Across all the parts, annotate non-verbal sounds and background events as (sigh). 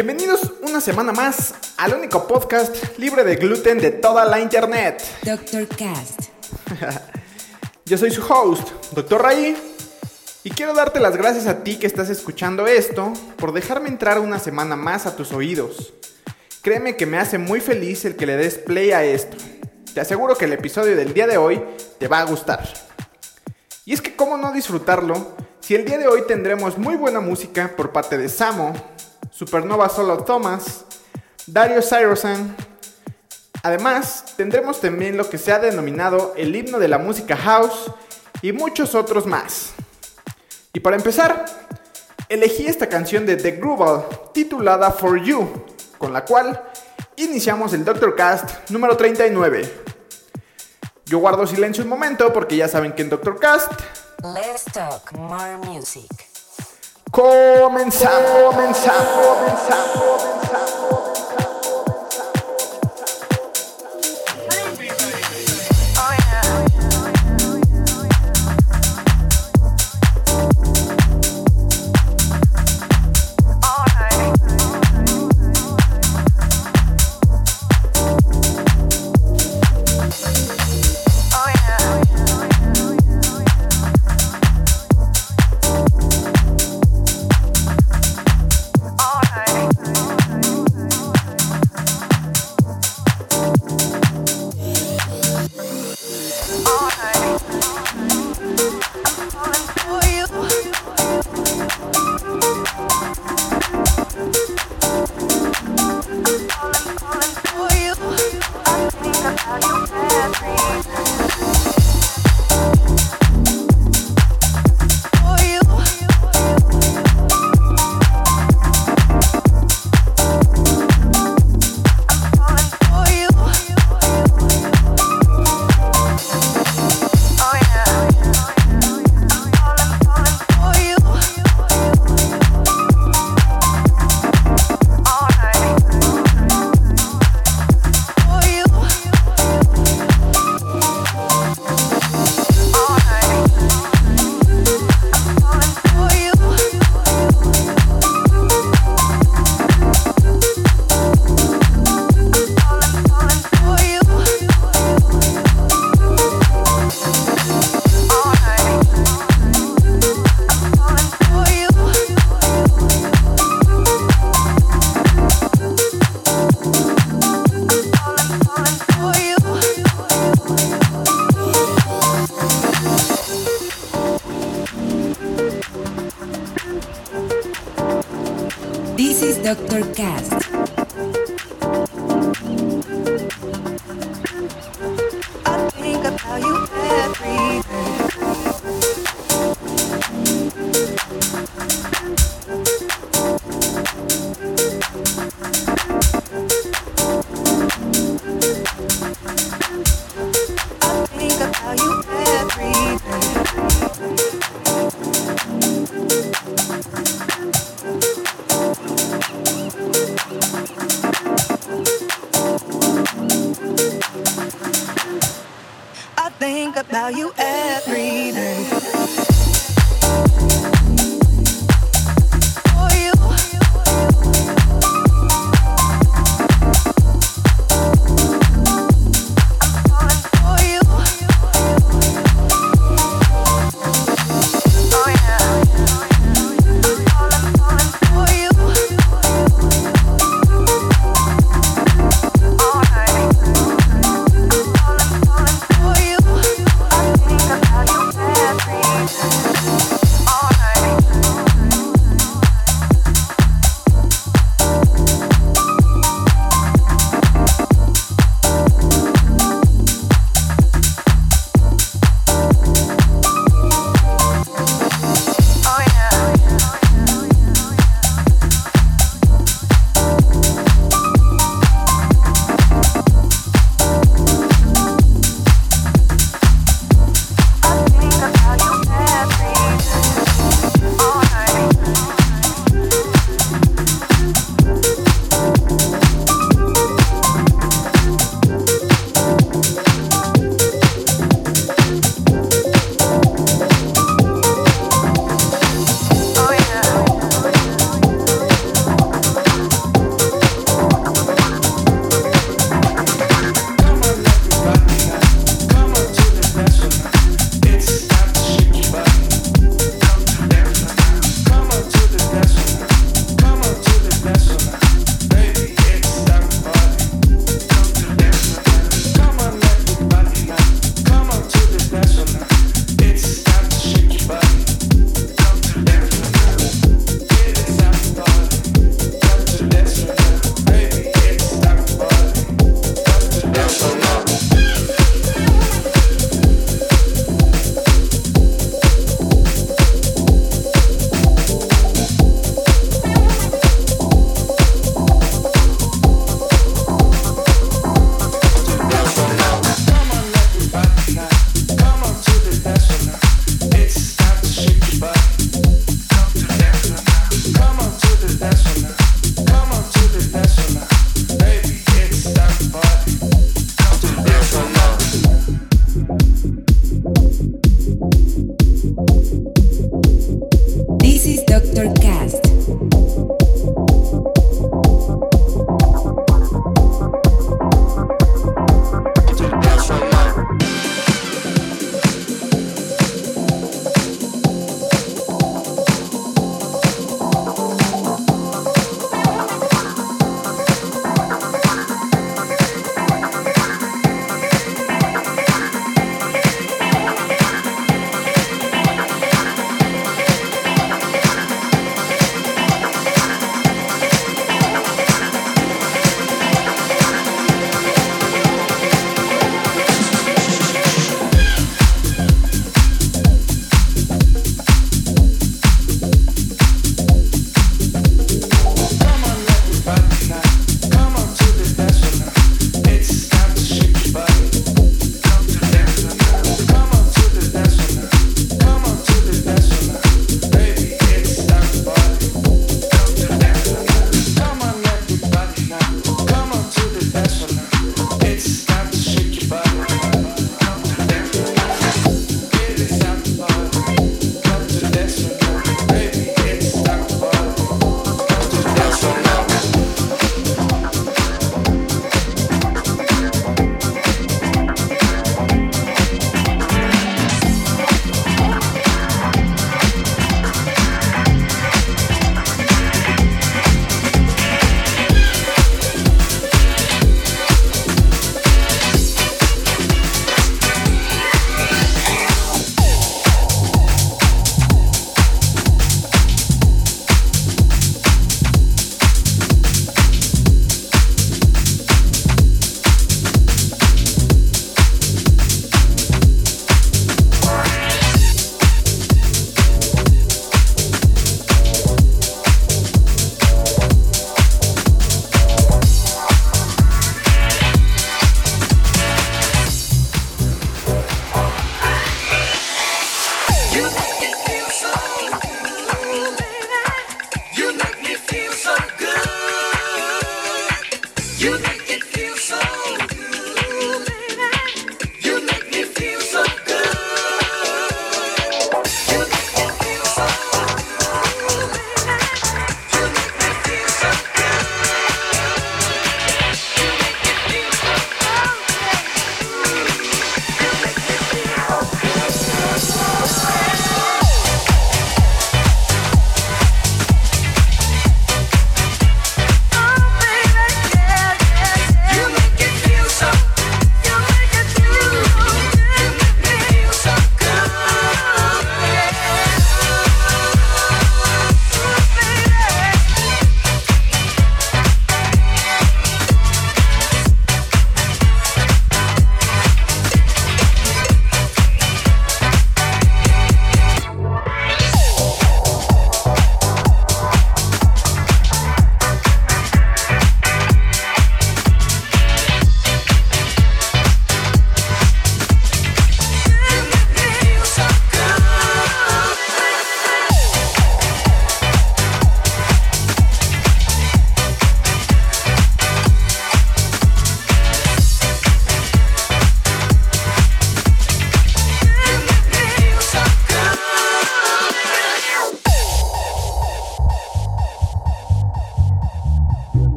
Bienvenidos una semana más al único podcast libre de gluten de toda la internet. Dr. Cast. (laughs) Yo soy su host, Dr. Ray, y quiero darte las gracias a ti que estás escuchando esto por dejarme entrar una semana más a tus oídos. Créeme que me hace muy feliz el que le des play a esto. Te aseguro que el episodio del día de hoy te va a gustar. Y es que cómo no disfrutarlo si el día de hoy tendremos muy buena música por parte de Samo, Supernova Solo Thomas, Dario Cyrosan. Además, tendremos también lo que se ha denominado el himno de la música house y muchos otros más. Y para empezar, elegí esta canción de The Groove titulada For You, con la cual iniciamos el Doctor Cast número 39. Yo guardo silencio un momento porque ya saben que en Doctor Cast Let's talk more music. Comenzamos, comenzamos, comenzamos, comenzamos.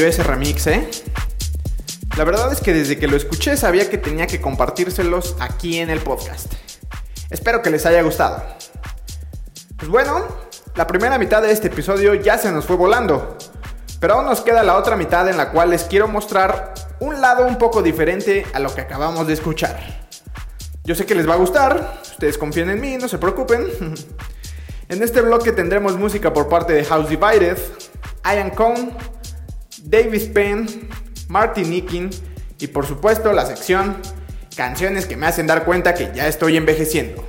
Cayó ese remix, ¿eh? La verdad es que desde que lo escuché sabía que tenía que compartírselos aquí en el podcast. Espero que les haya gustado. Pues bueno, la primera mitad de este episodio ya se nos fue volando, pero aún nos queda la otra mitad en la cual les quiero mostrar un lado un poco diferente a lo que acabamos de escuchar. Yo sé que les va a gustar, ustedes confíen en mí, no se preocupen. (laughs) En este bloque tendremos música por parte de House Divided, Ian Cohn, David Penn, Martin Nickin y por supuesto la sección Canciones que me hacen dar cuenta que ya estoy envejeciendo.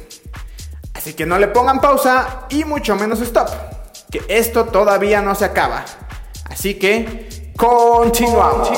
Así que no le pongan pausa y mucho menos stop, que esto todavía no se acaba. Así que continuamos.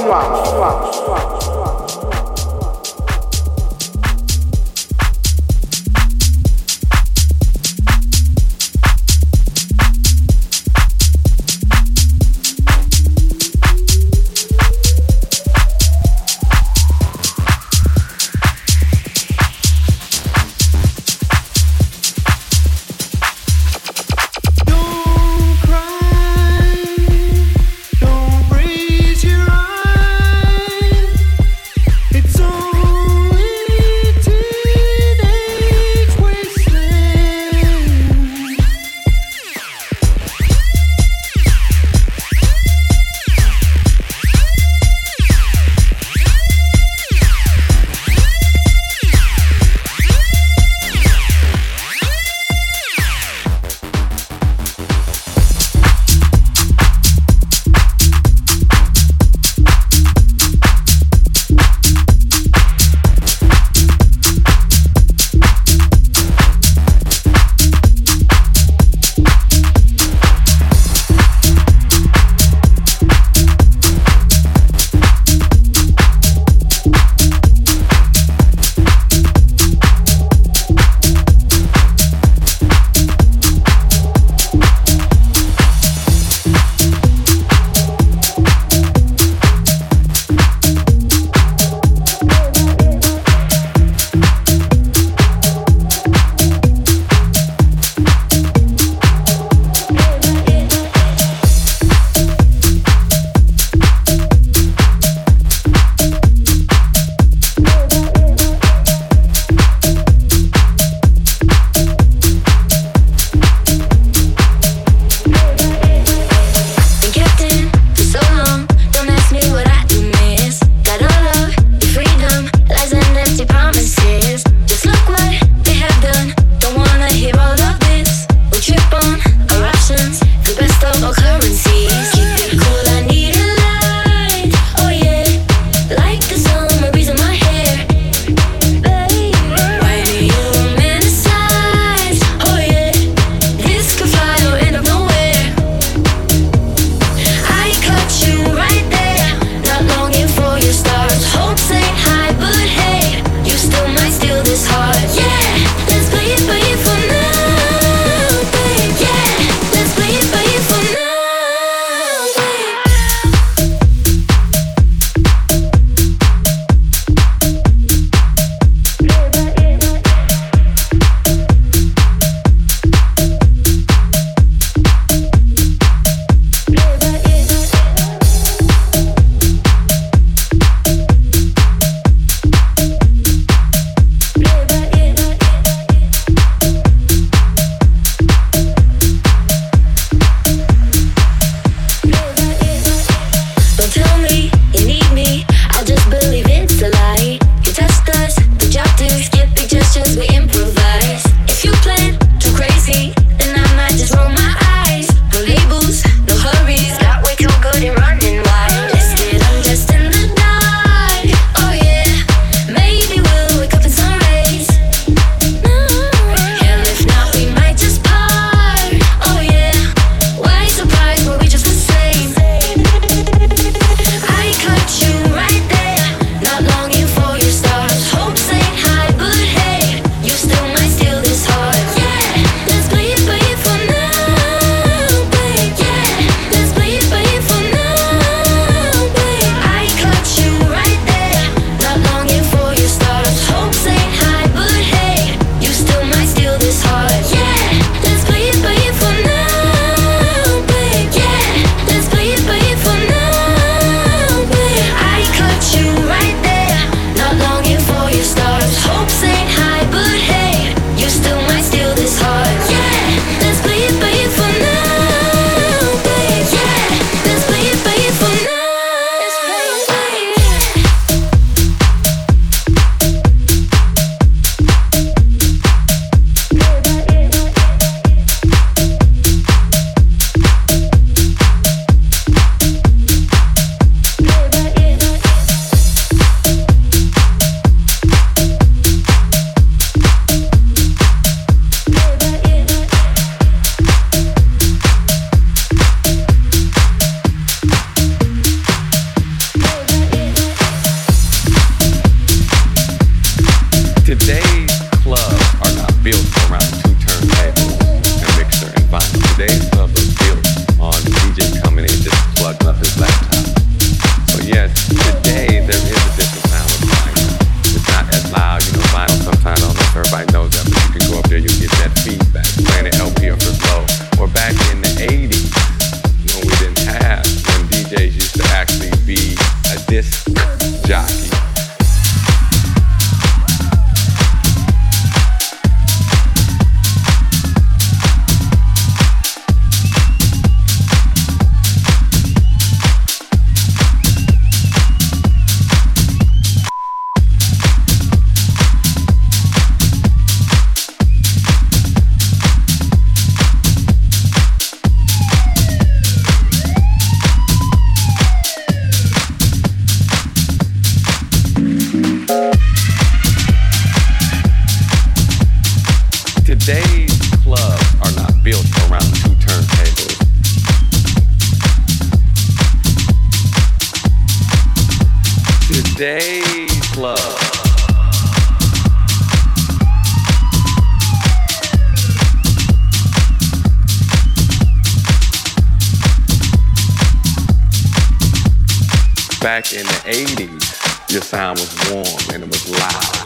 Back in the 80s, your sound was warm and it was loud.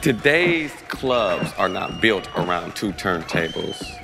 Today's clubs are not built around two turntables,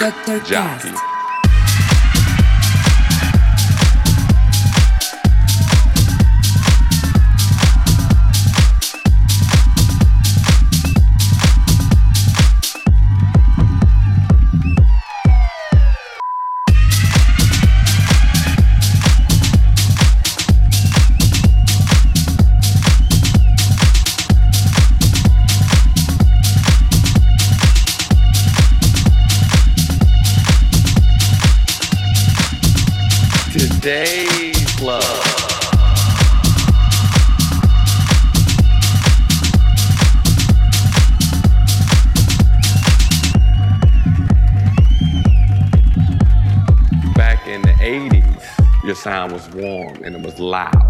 jockey. Sound was warm and it was loud.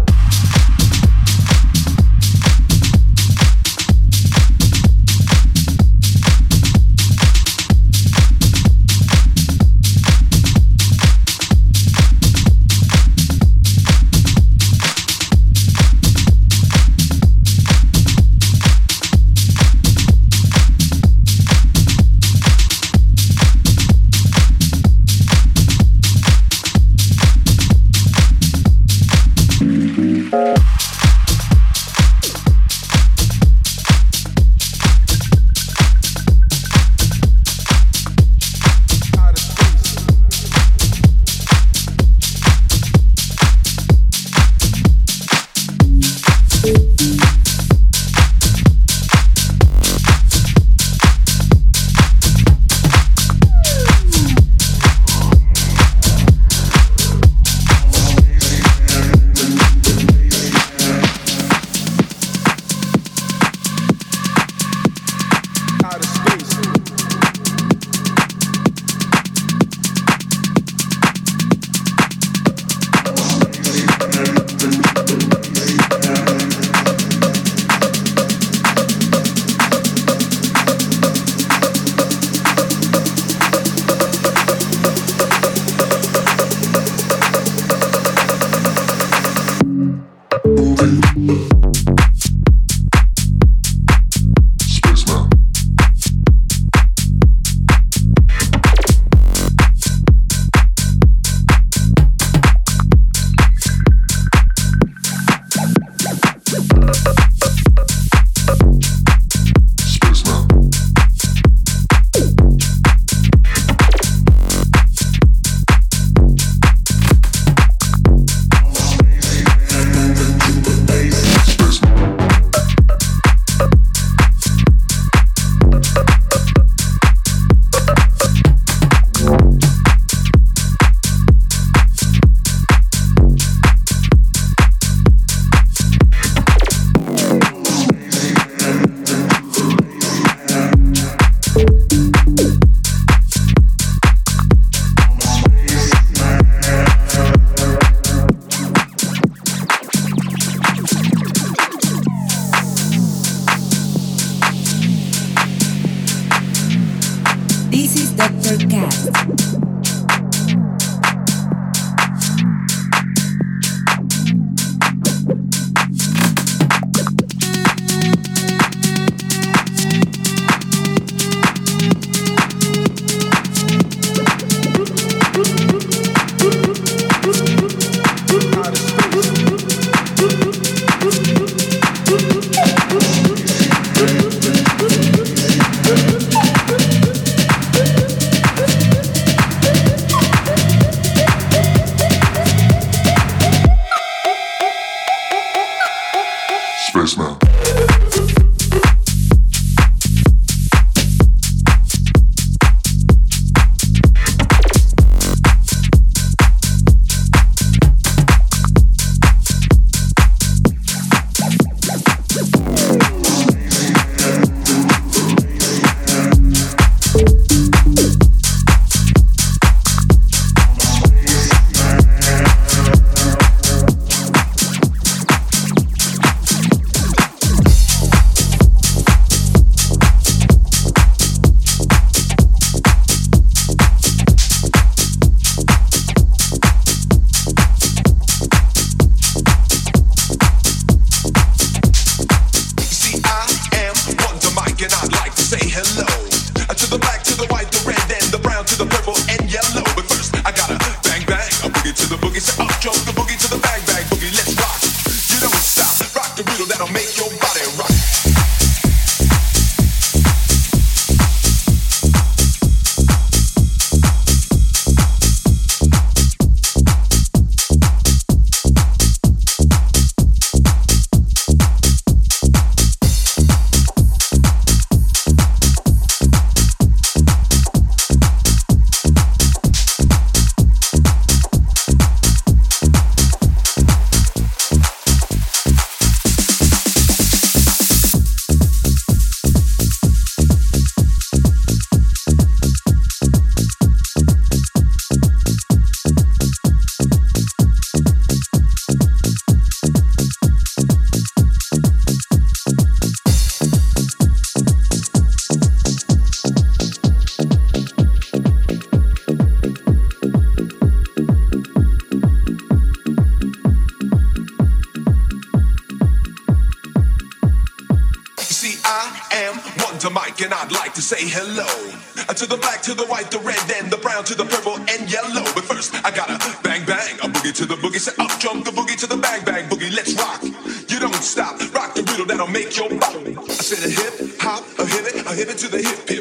it to the hip, hip.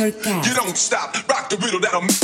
Dr. Cat. You don't stop. Rock the riddle that'll.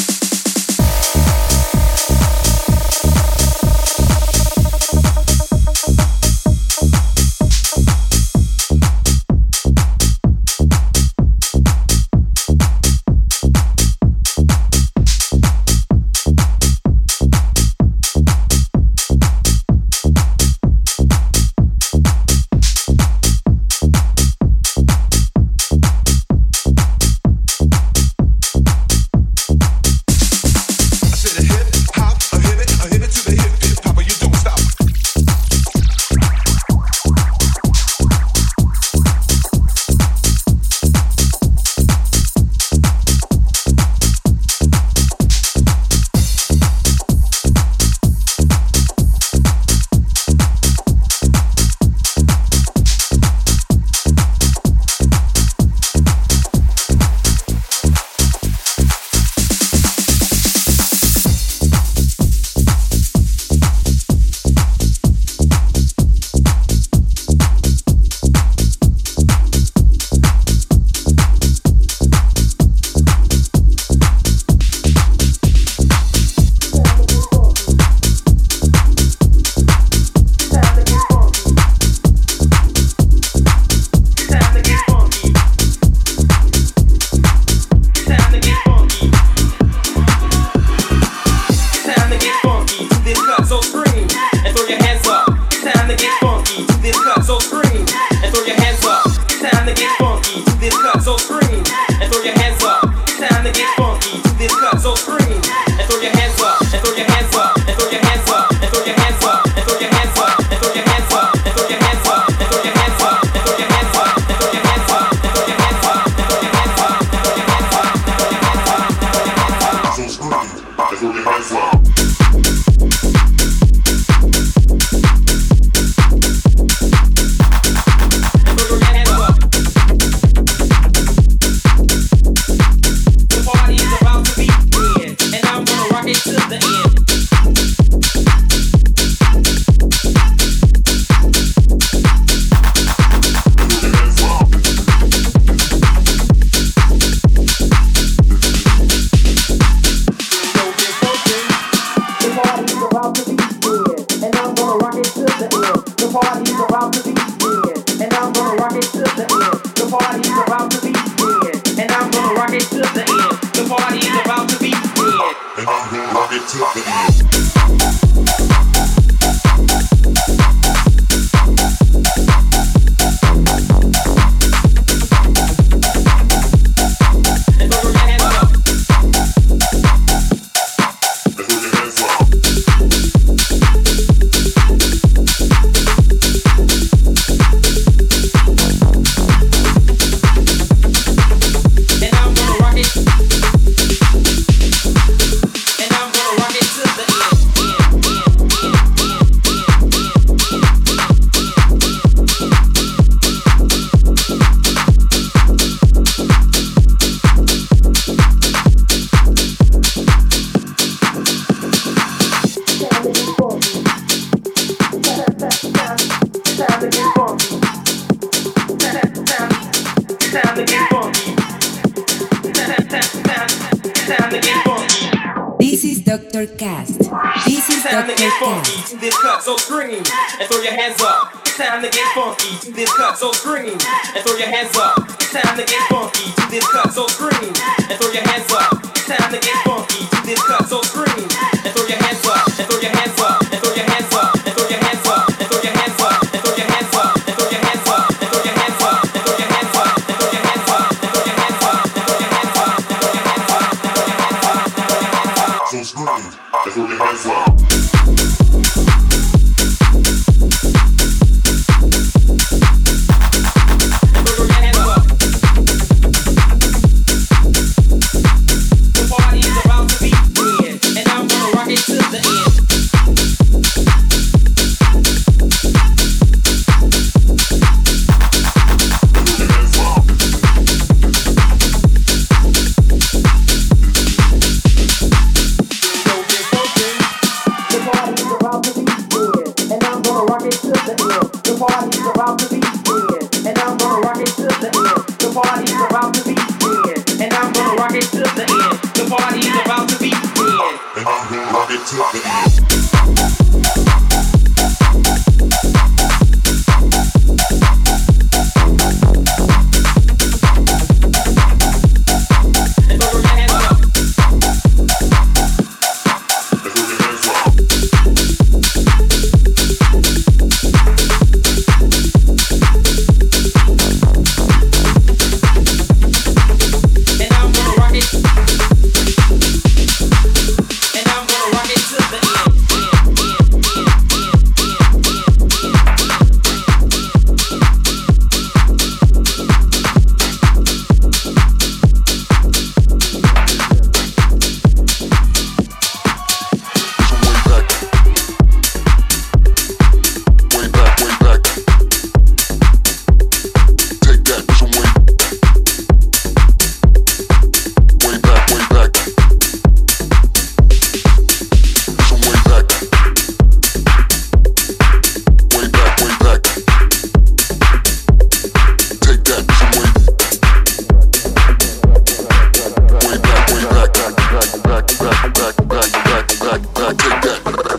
you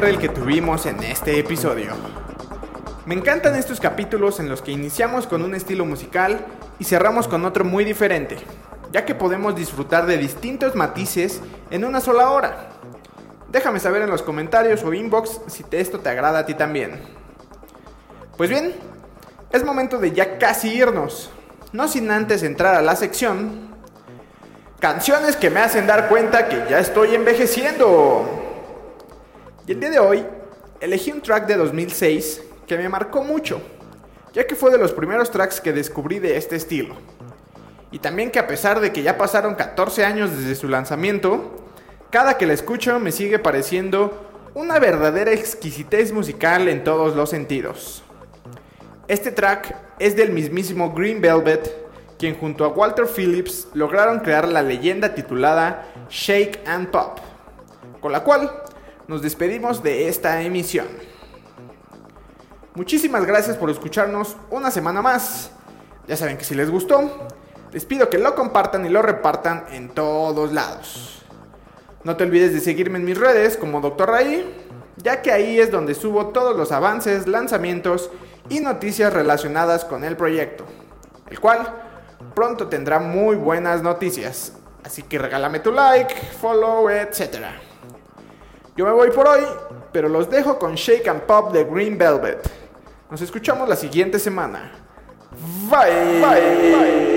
el que tuvimos en este episodio. Me encantan estos capítulos en los que iniciamos con un estilo musical y cerramos con otro muy diferente, ya que podemos disfrutar de distintos matices en una sola hora. Déjame saber en los comentarios o inbox si esto te agrada a ti también. Pues bien, es momento de ya casi irnos, no sin antes entrar a la sección Canciones que me hacen dar cuenta que ya estoy envejeciendo. Y el día de hoy elegí un track de 2006 que me marcó mucho, ya que fue de los primeros tracks que descubrí de este estilo. Y también que a pesar de que ya pasaron 14 años desde su lanzamiento, cada que la escucho me sigue pareciendo una verdadera exquisitez musical en todos los sentidos. Este track es del mismísimo Green Velvet, quien junto a Walter Phillips lograron crear la leyenda titulada Shake and Pop, con la cual nos despedimos de esta emisión. Muchísimas gracias por escucharnos una semana más. Ya saben que si les gustó, les pido que lo compartan y lo repartan en todos lados. No te olvides de seguirme en mis redes como Dr. Ray, ya que ahí es donde subo todos los avances, lanzamientos y noticias relacionadas con el proyecto, el cual pronto tendrá muy buenas noticias. Así que regálame tu like, follow, etc. Yo me voy por hoy, pero los dejo con Shake and Pop de Green Velvet. Nos escuchamos la siguiente semana. Bye. Bye. Way